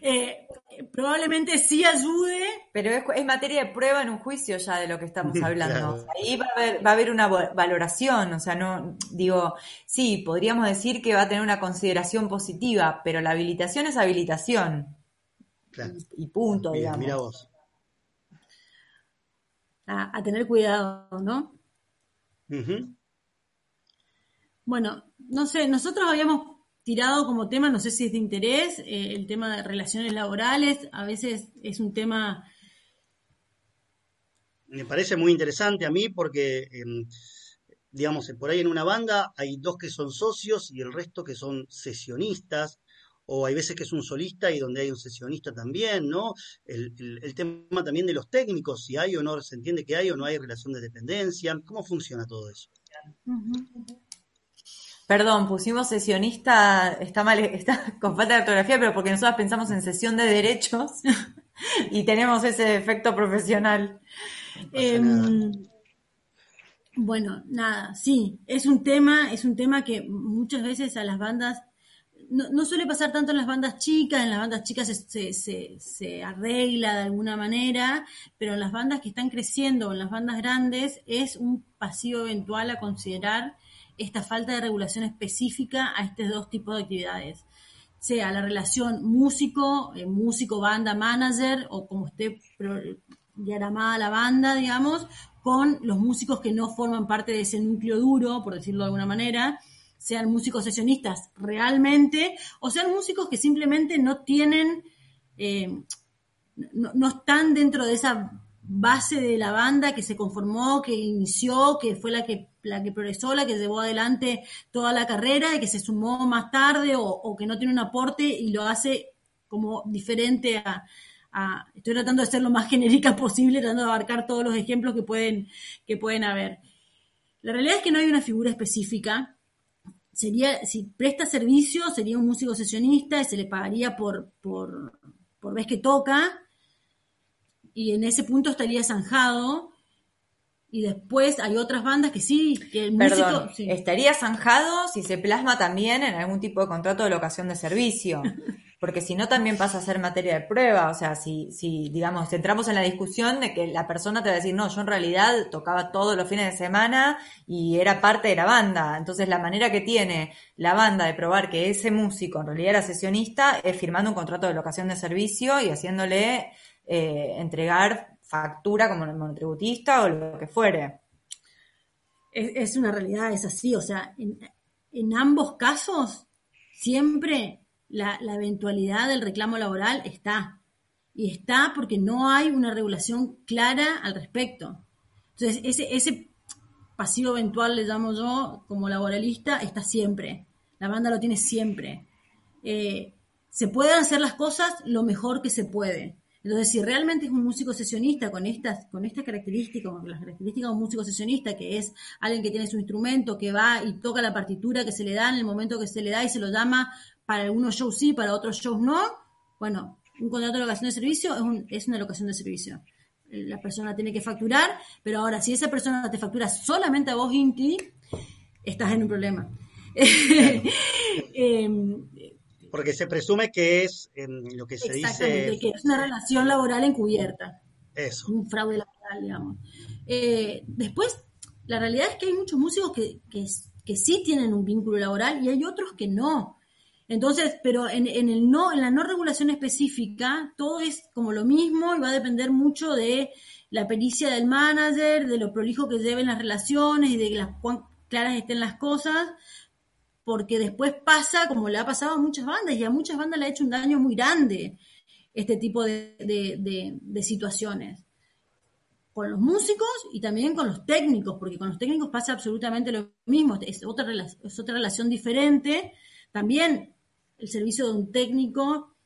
Eh, probablemente sí ayude. Pero es, materia de prueba en un juicio ya de lo que estamos hablando. Ahí va a, haber, va a haber una valoración, o sea, no, digo, sí, podríamos decir que va a tener una consideración positiva, pero la habilitación es habilitación. Y, punto, digamos. Mira vos. A, tener cuidado, ¿no? Bueno, no sé, nosotros habíamos tirado como tema, no sé si es de interés, eh, el tema de relaciones laborales, a veces es un tema... Me parece muy interesante a mí porque, em, digamos, por ahí en una banda hay dos que son socios y el resto que son sesionistas, o hay veces que es un solista y donde hay un sesionista también, ¿no? El, tema también de los técnicos, si hay o no, se entiende que hay o no hay relación de dependencia, ¿cómo funciona todo eso? Perdón, pusimos sesionista, está mal, está con falta de ortografía, pero porque nosotros pensamos en sesión de derechos y tenemos ese efecto profesional. Em, bueno, nada, sí, es un tema, es un tema que muchas veces a las bandas, no, suele pasar tanto en las bandas chicas, en las bandas chicas se, se, se, arregla de alguna manera, pero en las bandas que están creciendo, en las bandas grandes, es un pasivo eventual a considerar esta falta de regulación específica a estos dos tipos de actividades, sea la relación músico, eh, músico, banda, manager, o como esté diagramada la banda, digamos, con los músicos que no forman parte de ese núcleo duro, por decirlo de alguna manera, sean músicos sesionistas realmente, o sean músicos que simplemente no tienen, eh, no están dentro de esa base de la banda que se conformó, que inició, que fue la que, la que progresó, la que llevó adelante toda la carrera y que se sumó más tarde o, que no tiene un aporte y lo hace como diferente a, estoy tratando de ser lo más genérica posible, tratando de abarcar todos los ejemplos que pueden, que pueden haber. La realidad es que no hay una figura específica. Sería, si presta servicio, sería un músico sesionista y se le pagaría por, por, por vez que toca, y en ese punto estaría zanjado. Y después hay otras bandas que sí, que el Perdón, estaría zanjado si se plasma también en algún tipo de contrato de locación de servicio. porque si no también pasa a ser materia de prueba, o sea, si, si digamos, entramos en la discusión de que la persona te va a decir, no, yo en realidad tocaba todos los fines de semana y era parte de la banda, entonces la manera que tiene la banda de probar que ese músico en realidad era sesionista es firmando un contrato de locación de servicio y haciéndole eh, entregar factura como monotributista o lo que fuere. Es, una realidad, es así, o sea, en, ambos casos siempre la, eventualidad del reclamo laboral está. Y está porque no hay una regulación clara al respecto. Entonces, ese, ese pasivo eventual, le llamo yo, como laboralista, está siempre. La banda lo tiene siempre. Eh, se pueden hacer las cosas lo mejor que se puede. Entonces, si realmente es un músico sesionista con estas, con estas características, con las características de un músico sesionista, que es alguien que tiene su instrumento, que va y toca la partitura que se le da en el momento que se le da y se lo llama para algunos shows sí, para otros shows no, bueno, un contrato de locación de servicio es, un, es una locación de servicio. La persona tiene que facturar, pero ahora, si esa persona te factura solamente a vos, Inti, estás en un problema. Em, porque se presume que es lo que se dice. que es una relación laboral encubierta. Eso. Un fraude laboral, digamos. Eh, después, la realidad es que hay muchos músicos que, que, sí tienen un vínculo laboral y hay otros que no. Entonces, pero en, en, el no, en la no regulación específica, todo es como lo mismo y va a depender mucho de la pericia del manager, de lo prolijo que lleven las relaciones y de las cuán claras estén las cosas porque después pasa como le ha pasado a muchas bandas y a muchas bandas le ha hecho un daño muy grande este tipo de, situaciones. Con los músicos y también con los técnicos, porque con los técnicos pasa absolutamente lo mismo, es otra, es otra relación diferente. También el servicio de un técnico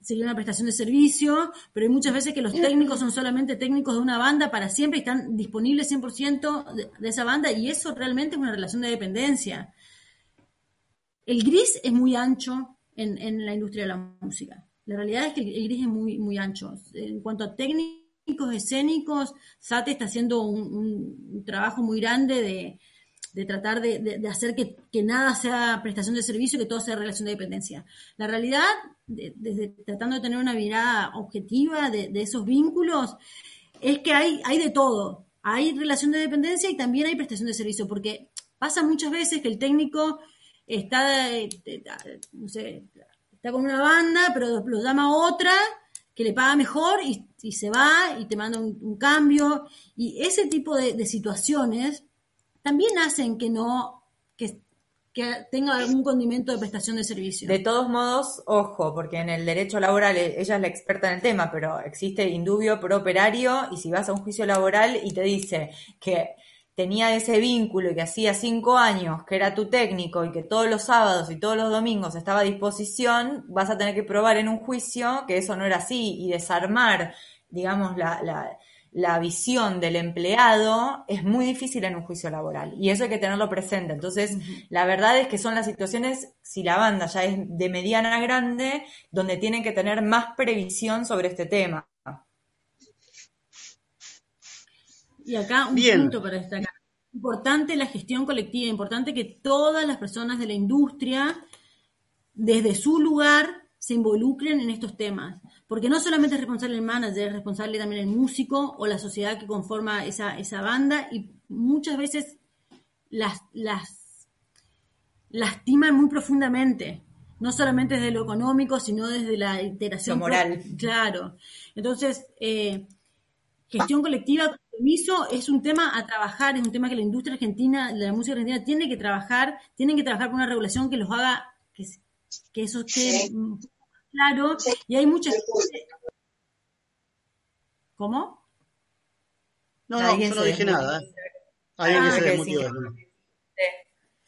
sería una prestación de servicio, pero hay muchas veces que los técnicos son solamente técnicos de una banda para siempre y están disponibles 100% de, de esa banda y eso realmente es una relación de dependencia. El gris es muy ancho en, la industria de la música. La realidad es que el, gris es muy, muy ancho. En cuanto a técnicos escénicos, Sate está haciendo un, trabajo muy grande de, tratar de, hacer que, nada sea prestación de servicio, que todo sea relación de dependencia. La realidad, tratando de tener una mirada objetiva de, esos vínculos, es que hay, hay de todo. Hay relación de dependencia y también hay prestación de servicio, porque pasa muchas veces que el técnico está, eh, no sé, está con una banda, pero lo llama otra que le paga mejor y, se va y te manda un, cambio. Y ese tipo de, situaciones también hacen que no, que, tenga algún condimento de prestación de servicio. De todos modos, ojo, porque en el derecho laboral e, ella es la experta en el tema, pero existe indubio pro operario y si vas a un juicio laboral y te dice que tenía ese vínculo y que hacía cinco años que era tu técnico y que todos los sábados y todos los domingos estaba a disposición, vas a tener que probar en un juicio que eso no era así y desarmar, digamos, la, la, visión del empleado es muy difícil en un juicio laboral y eso hay que tenerlo presente. Entonces, la verdad es que son las situaciones, si la banda ya es de mediana a grande, donde tienen que tener más previsión sobre este tema. Y acá un punto para destacar. Importante la gestión colectiva, importante que todas las personas de la industria, desde su lugar, se involucren en estos temas. Porque no solamente es responsable el manager, es responsable también el músico o la sociedad que conforma esa, esa banda y muchas veces las, las lastiman muy profundamente. No solamente desde lo económico, sino desde la interacción moral. Claro. Entonces, eh, gestión colectiva es un tema a trabajar, es un tema que la industria argentina, la música argentina tiene que trabajar, tienen que trabajar con una regulación que los haga, que, que eso esté claro, y hay muchas... ¿Cómo? No, no, yo no dije nada. ¿eh? Alguien que ah, se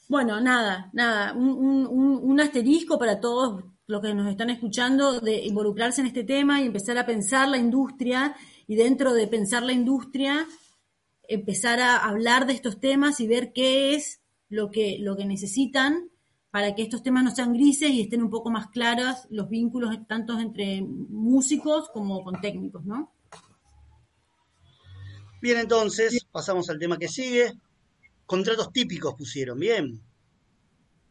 Bueno, nada, nada, un, un, un asterisco para todos los que nos están escuchando de involucrarse en este tema y empezar a pensar la industria y dentro de pensar la industria, empezar a hablar de estos temas y ver qué es lo que, lo que necesitan para que estos temas no sean grises y estén un poco más claros los vínculos tanto entre músicos como con técnicos, ¿no? Bien, entonces, pasamos al tema que sigue. Contratos típicos pusieron, bien.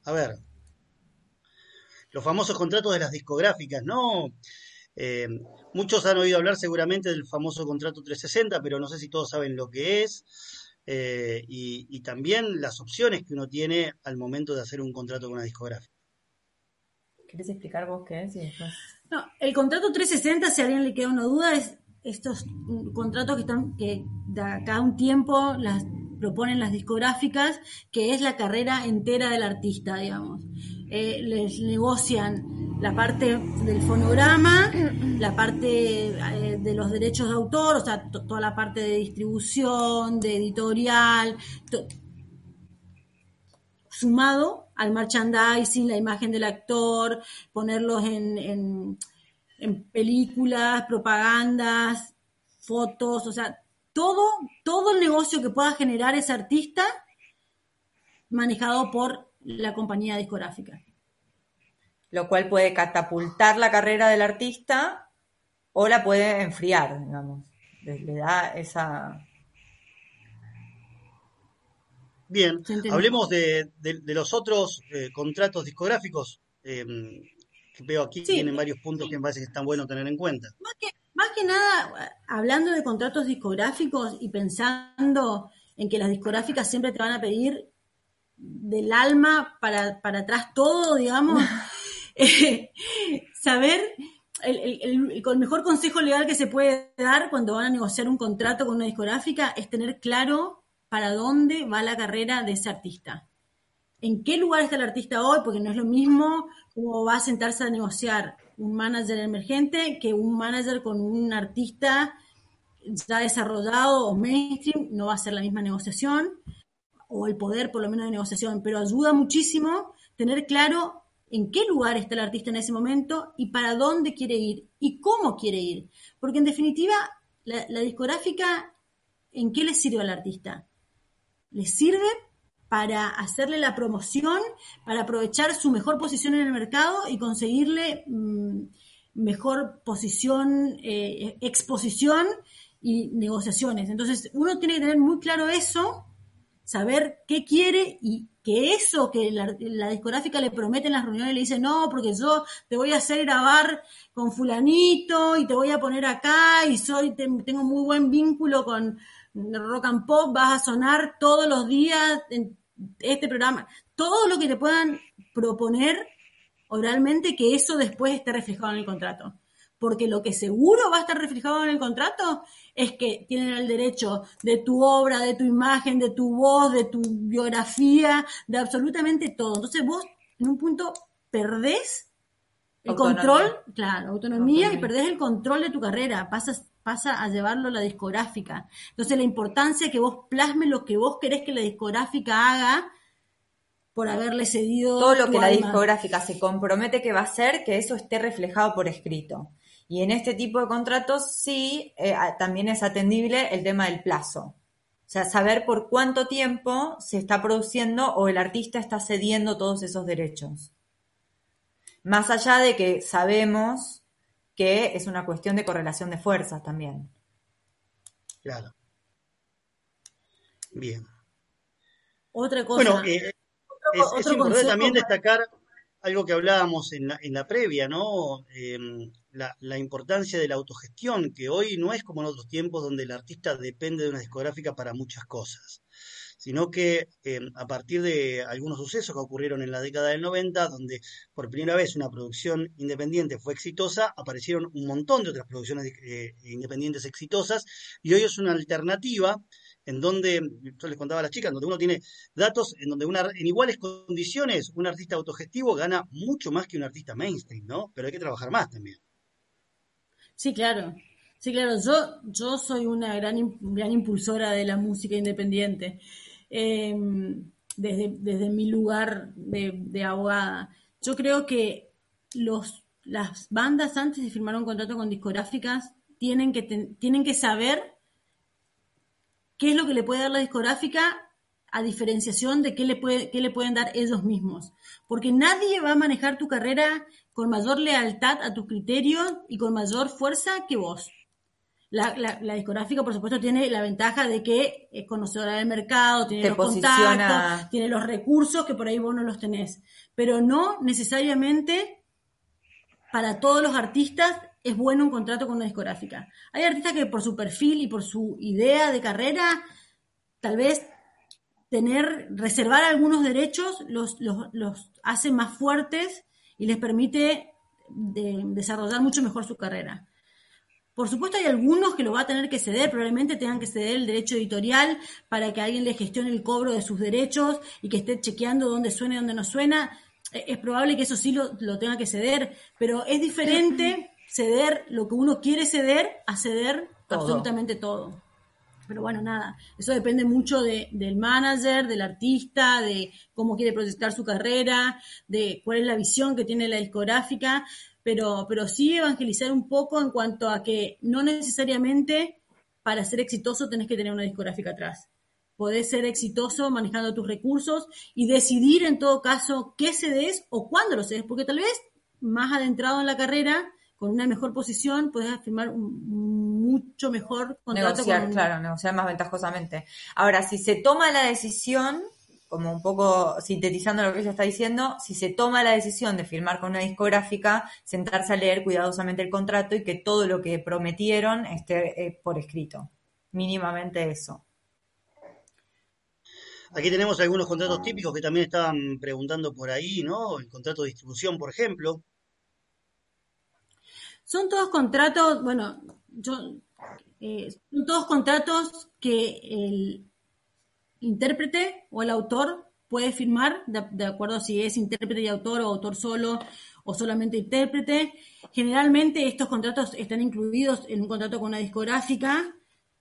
A ver. los famosos contratos de las discográficas, ¿no? Eh, muchos han oído hablar seguramente del famoso contrato 360, pero no sé si todos saben lo que es. Eh, y, también las opciones que uno tiene al momento de hacer un contrato con una discográfica. ¿Quieres explicar vos qué es? No, el contrato 360, si a alguien le queda una duda, es estos contratos que están que de acá a un tiempo las proponen las discográficas, que es la carrera entera del artista, digamos. Eh, les negocian la parte del fonograma, la parte eh, de los derechos de autor, o sea, toda la parte de distribución, de editorial, sumado al merchandising, la imagen del actor, ponerlos en, en películas, propagandas, fotos, o sea, todo, todo el negocio que pueda generar ese artista manejado por la compañía discográfica. Lo cual puede catapultar la carrera del artista o la puede enfriar, digamos. Le, da esa... Bien, hablemos de, los otros eh, contratos discográficos. Eh, que veo aquí tienen varios puntos que me parece que están buenos tener en cuenta. Más que nada, hablando de contratos discográficos y pensando en que las discográficas siempre te van a pedir del alma para, atrás todo, digamos, eh, saber el, el, mejor consejo legal que se puede dar cuando van a negociar un contrato con una discográfica es tener claro para dónde va la carrera de ese artista. En qué lugar está el artista hoy, porque no es lo mismo cómo va a sentarse a negociar un manager emergente que un manager con un artista ya desarrollado o mainstream, no va a ser la misma negociación, o el poder por lo menos de negociación, pero ayuda muchísimo tener claro en qué lugar está el artista en ese momento y para dónde quiere ir y cómo quiere ir. Porque en definitiva, la, discográfica, ¿en qué le sirve al artista? Le sirve para hacerle la promoción, para aprovechar su mejor posición en el mercado y conseguirle mm, mejor posición, eh, exposición y negociaciones. Entonces, uno tiene que tener muy claro eso, saber qué quiere y que eso que la, discográfica le promete en las reuniones le dice, no, porque yo te voy a hacer grabar con fulanito y te voy a poner acá y soy tengo muy buen vínculo con rock and pop, vas a sonar todos los días en este programa, todo lo que te puedan proponer oralmente, que eso después esté reflejado en el contrato. Porque lo que seguro va a estar reflejado en el contrato es que tienen el derecho de tu obra, de tu imagen, de tu voz, de tu biografía, de absolutamente todo. Entonces vos en un punto perdés el control, claro, autonomía, y perdés el control de tu carrera, pasas pasa a llevarlo a la discográfica. Entonces la importancia de que vos plasmes lo que vos querés que la discográfica haga por haberle cedido todo lo que la discográfica se compromete que va a hacer, que eso esté reflejado por escrito. Y en este tipo de contratos sí eh, también es atendible el tema del plazo. O sea, saber por cuánto tiempo se está produciendo o el artista está cediendo todos esos derechos. Más allá de que sabemos que es una cuestión de correlación de fuerzas también. Claro. Bien. Otra cosa. Bueno, eh, es, importante también destacar algo que hablábamos en la, en la previa, ¿no? Em, la, la, importancia de la autogestión, que hoy no es como en otros tiempos donde el artista depende de una discográfica para muchas cosas sino que em, a partir de algunos sucesos que ocurrieron en la década del 90, donde por primera vez una producción independiente fue exitosa, aparecieron un montón de otras producciones eh, independientes exitosas, y hoy es una alternativa en donde, yo les contaba a las chicas, donde uno tiene datos en donde una, en iguales condiciones un artista autogestivo gana mucho más que un artista mainstream, ¿no? Pero hay que trabajar más también. Sí, claro. Sí, claro, yo, yo soy una gran, gran impulsora de la música independiente. Em, desde, desde, mi lugar de, abogada. Yo creo que los, las bandas antes de firmar un contrato con discográficas tienen que, tienen que saber qué es lo que le puede dar la discográfica a diferenciación de qué le, puede, qué le pueden dar ellos mismos. Porque nadie va a manejar tu carrera con mayor lealtad a tus criterios y con mayor fuerza que vos. La, la, discográfica, por supuesto, tiene la ventaja de que es conocedora del mercado, tiene los contactos, tiene los recursos que por ahí vos no los tenés. Pero no necesariamente para todos los artistas es bueno un contrato con una discográfica. Hay artistas que por su perfil y por su idea de carrera, tal vez tener, reservar algunos derechos los, los, los hace más fuertes y les permite de, desarrollar mucho mejor su carrera. Por supuesto hay algunos que lo va a tener que ceder, probablemente tengan que ceder el derecho editorial para que alguien le gestione el cobro de sus derechos y que esté chequeando dónde suena y dónde no suena. E, es probable que eso sí lo, lo tenga que ceder, pero es diferente ceder lo que uno quiere ceder a ceder Todo. absolutamente todo. Pero bueno, nada, eso depende mucho de, del manager, del artista, de cómo quiere proyectar su carrera, de cuál es la visión que tiene la discográfica, pero, pero sí evangelizar un poco en cuanto a que no necesariamente para ser exitoso tenés que tener una discográfica atrás. Podés ser exitoso manejando tus recursos y decidir en todo caso qué cedes o cuándo lo cedes, porque tal vez más adentrado en la carrera, con una mejor posición, podés firmar un mucho mejor contrato. negociar, con claro, negociar más ventajosamente. Ahora, si se toma la decisión, como un poco sintetizando lo que ella está diciendo, si se toma la decisión de firmar con una discográfica, sentarse a leer cuidadosamente el contrato y que todo lo que prometieron esté eh, por escrito. Mínimamente eso. Aquí tenemos algunos contratos típicos que también estaban preguntando por ahí, ¿no? El contrato de distribución, por ejemplo. Son todos contratos, bueno, yo, eh, son todos contratos que el intérprete o el autor puede firmar, de, acuerdo a si es intérprete y autor o autor solo o solamente intérprete. Generalmente estos contratos están incluidos en un contrato con una discográfica.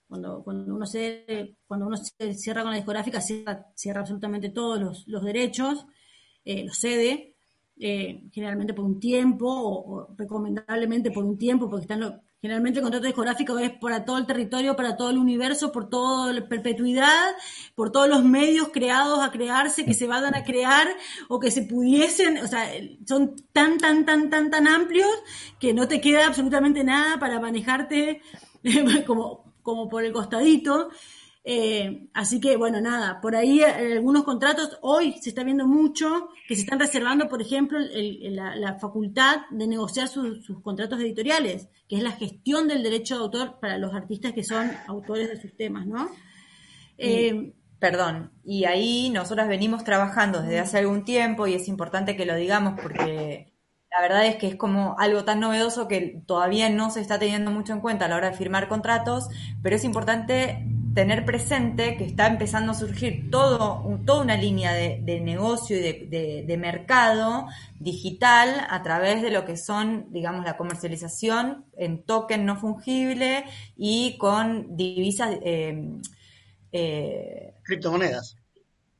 Cuando, cuando uno se cuando uno se cierra con la discográfica cierra, cierra absolutamente todos los, los derechos, eh, los cede eh, generalmente por un tiempo o, recomendablemente por un tiempo, porque están lo- generalmente el contrato discográfico es para todo el territorio, para todo el universo, por toda la perpetuidad, por todos los medios creados a crearse, que se vayan a crear o que se pudiesen, o sea, son tan, tan, tan, tan, tan amplios que no te queda absolutamente nada para manejarte como, como por el costadito. Eh, así que, bueno, nada, por ahí eh, algunos contratos, hoy se está viendo mucho que se están reservando, por ejemplo, el- el- la, la facultad de negociar sus- sus contratos editoriales, que es la gestión del derecho de autor para los artistas que son autores de sus temas, ¿no? Eh, Perdón, y ahí nosotras venimos trabajando desde hace algún tiempo y es importante que lo digamos porque la verdad es que es como algo tan novedoso que todavía no se está teniendo mucho en cuenta a la hora de firmar contratos, pero es importante tener presente que está empezando a surgir todo, un- toda una línea de, de negocio y de, de- de mercado digital a través de lo que son, digamos, la comercialización en token no fungible y con divisas... eh, eh, Criptomonedas.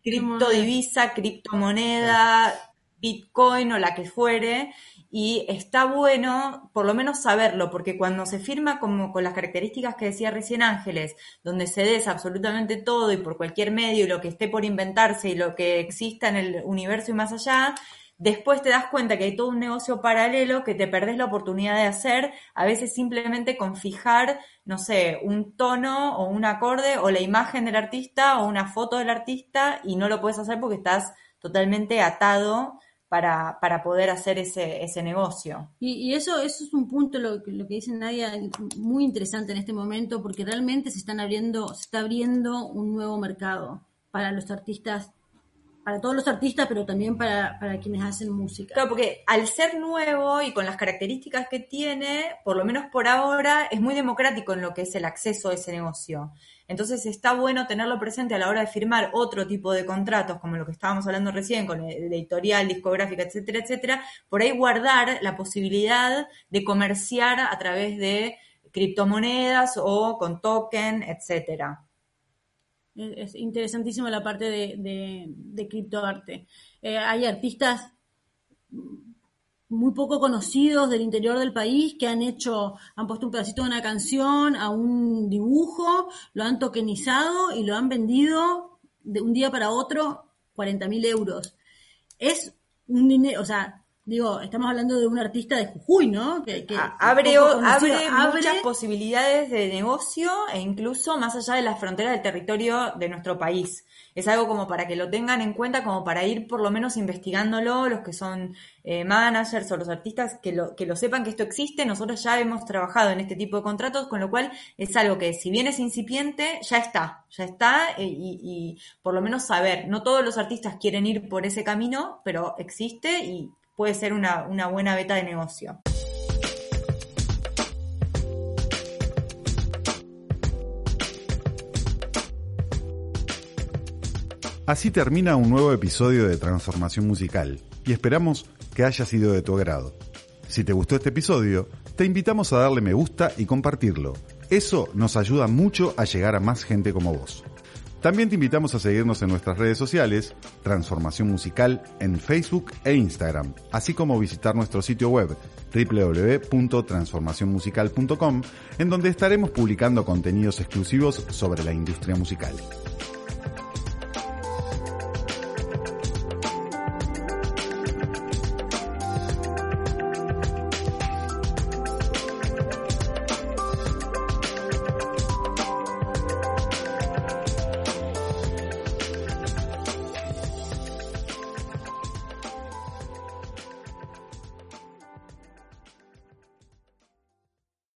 criptodivisa, criptomoneda, Bitcoin o la que fuere. Y está bueno por lo menos saberlo, porque cuando se firma como con las características que decía recién Ángeles, donde se des absolutamente todo y por cualquier medio y lo que esté por inventarse y lo que exista en el universo y más allá, después te das cuenta que hay todo un negocio paralelo que te perdés la oportunidad de hacer, a veces simplemente con fijar, no sé, un tono o un acorde o la imagen del artista o una foto del artista y no lo puedes hacer porque estás totalmente atado para, para poder hacer ese, ese negocio. Y, y eso, eso es un punto, lo, que- lo que dice Nadia, muy interesante en este momento, porque realmente se están abriendo, se está abriendo un nuevo mercado para los artistas, para todos los artistas, pero también para, para quienes hacen música. Claro, porque al ser nuevo y con las características que tiene, por lo menos por ahora, es muy democrático en lo que es el acceso a ese negocio. Entonces está bueno tenerlo presente a la hora de firmar otro tipo de contratos, como lo que estábamos hablando recién, con el editorial, discográfica, etcétera, etcétera, por ahí guardar la posibilidad de comerciar a través de criptomonedas o con token, etcétera. Es es interesantísima la parte de, de, de criptoarte. Eh, hay artistas muy poco conocidos del interior del país que han hecho, han puesto un pedacito de una canción a un dibujo, lo han tokenizado y lo han vendido de un día para otro 40 mil euros. Es un dinero, o sea, digo, estamos hablando de un artista de Jujuy, ¿no? Que, abre, abre, muchas posibilidades de negocio e incluso más allá de las fronteras del territorio de nuestro país. Es algo como para que lo tengan en cuenta, como para ir por lo menos investigándolo, los que son eh, managers o los artistas, que lo, que lo sepan que esto existe. Nosotros ya hemos trabajado en este tipo de contratos, con lo cual es algo que si bien es incipiente, ya está, ya está eh, y, y por lo menos saber, no todos los artistas quieren ir por ese camino, pero existe y puede ser una, buena beta de negocio. Así termina un nuevo episodio de Transformación Musical y esperamos que haya sido de tu agrado. Si te gustó este episodio, te invitamos a darle me gusta y compartirlo. Eso nos ayuda mucho a llegar a más gente como vos. También te invitamos a seguirnos en nuestras redes sociales, Transformación Musical en Facebook e Instagram, así como visitar nuestro sitio web www.transformacionmusical.com, en donde estaremos publicando contenidos exclusivos sobre la industria musical.